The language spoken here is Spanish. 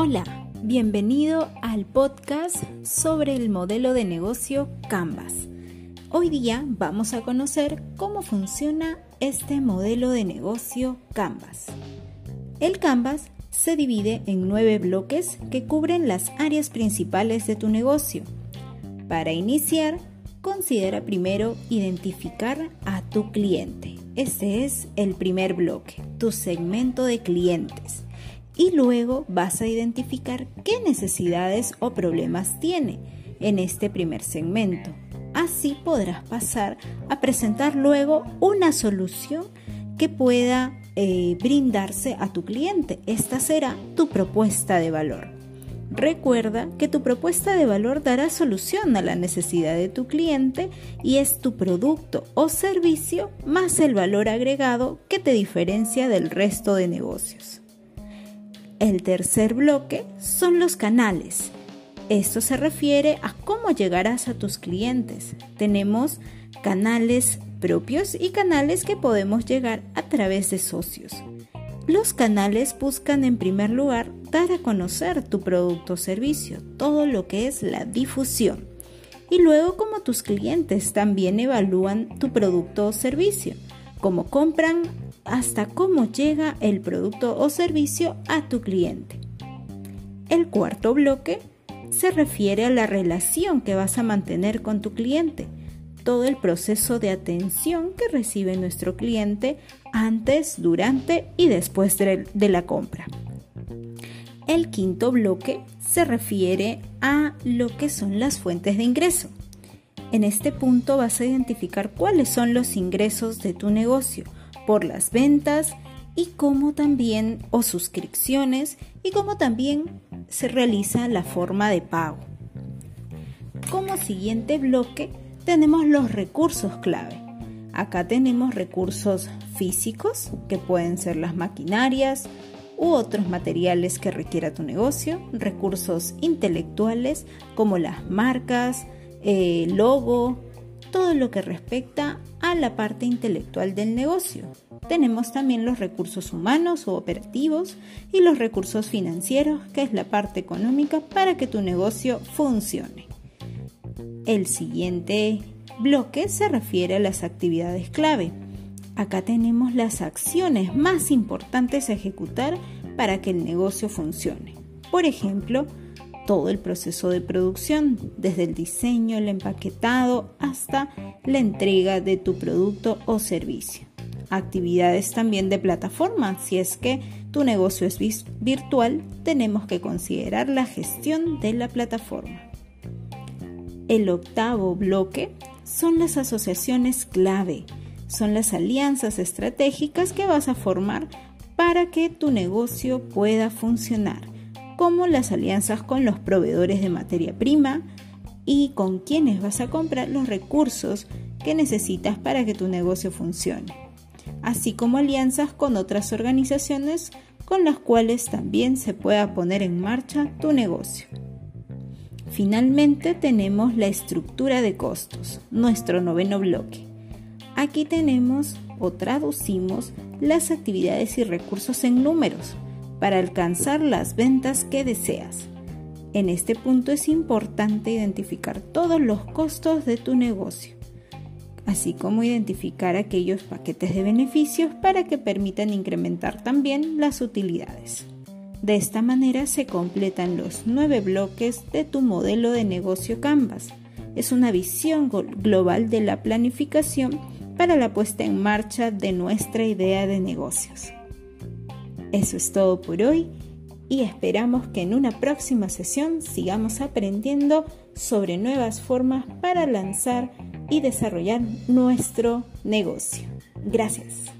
Hola, bienvenido al podcast sobre el modelo de negocio Canvas. Hoy día vamos a conocer cómo funciona este modelo de negocio Canvas. El Canvas se divide en nueve bloques que cubren las áreas principales de tu negocio. Para iniciar, considera primero identificar a tu cliente. Este es el primer bloque, tu segmento de clientes y luego vas a identificar qué necesidades o problemas tiene en este primer segmento. Así podrás pasar a presentar luego una solución que pueda eh, brindarse a tu cliente. Esta será tu propuesta de valor. Recuerda que tu propuesta de valor dará solución a la necesidad de tu cliente y es tu producto o servicio más el valor agregado que te diferencia del resto de negocios. El tercer bloque son los canales. Esto se refiere a cómo llegarás a tus clientes. Tenemos canales propios y canales que podemos llegar a través de socios. Los canales buscan en primer lugar dar a conocer tu producto o servicio, todo lo que es la difusión. Y luego como tus clientes también evalúan tu producto o servicio, cómo compran, hasta cómo llega el producto o servicio a tu cliente. El cuarto bloque se refiere a la relación que vas a mantener con tu cliente, todo el proceso de atención que recibe nuestro cliente antes, durante y después de, la compra. El quinto bloque se refiere a lo que son las fuentes de ingreso. En este punto vas a identificar cuáles son los ingresos de tu negocio, por las ventas y cómo también o suscripciones y cómo también se realiza la forma de pago. Como siguiente bloque tenemos los recursos clave. Acá tenemos recursos físicos que pueden ser las maquinarias u otros materiales que requiera tu negocio, recursos intelectuales como las marcas, eh, logo, todo lo que respecta a la parte intelectual del negocio. Tenemos también los recursos humanos o operativos y los recursos financieros, que es la parte económica para que tu negocio funcione. El siguiente bloque se refiere a las actividades clave. Acá tenemos las acciones más importantes a ejecutar para que el negocio funcione. Por ejemplo, todo el proceso de producción, desde el diseño, el empaquetado hasta la entrega de tu producto o servicio. Actividades también de plataforma, si es que tu negocio es virtual, tenemos que considerar la gestión de la plataforma. El octavo bloque son las asociaciones clave, son las alianzas estratégicas que vas a formar para que tu negocio pueda funcionar como las alianzas con los proveedores de materia prima y con quienes vas a comprar los recursos que necesitas para que tu negocio funcione, así como alianzas con otras organizaciones con las cuales también se pueda poner en marcha tu negocio. Finalmente tenemos la estructura de costos, nuestro noveno bloque. Aquí tenemos o traducimos las actividades y recursos en números para alcanzar las ventas que deseas. En este punto es importante identificar todos los costos de tu negocio, así como identificar aquellos paquetes de beneficios para que permitan incrementar también las utilidades. De esta manera se completan los nueve bloques de tu modelo de negocio Canvas. Es una visión global de la planificación para la puesta en marcha de nuestra idea de negocios. Eso es todo por hoy y esperamos que en una próxima sesión sigamos aprendiendo sobre nuevas formas para lanzar y desarrollar nuestro negocio. Gracias.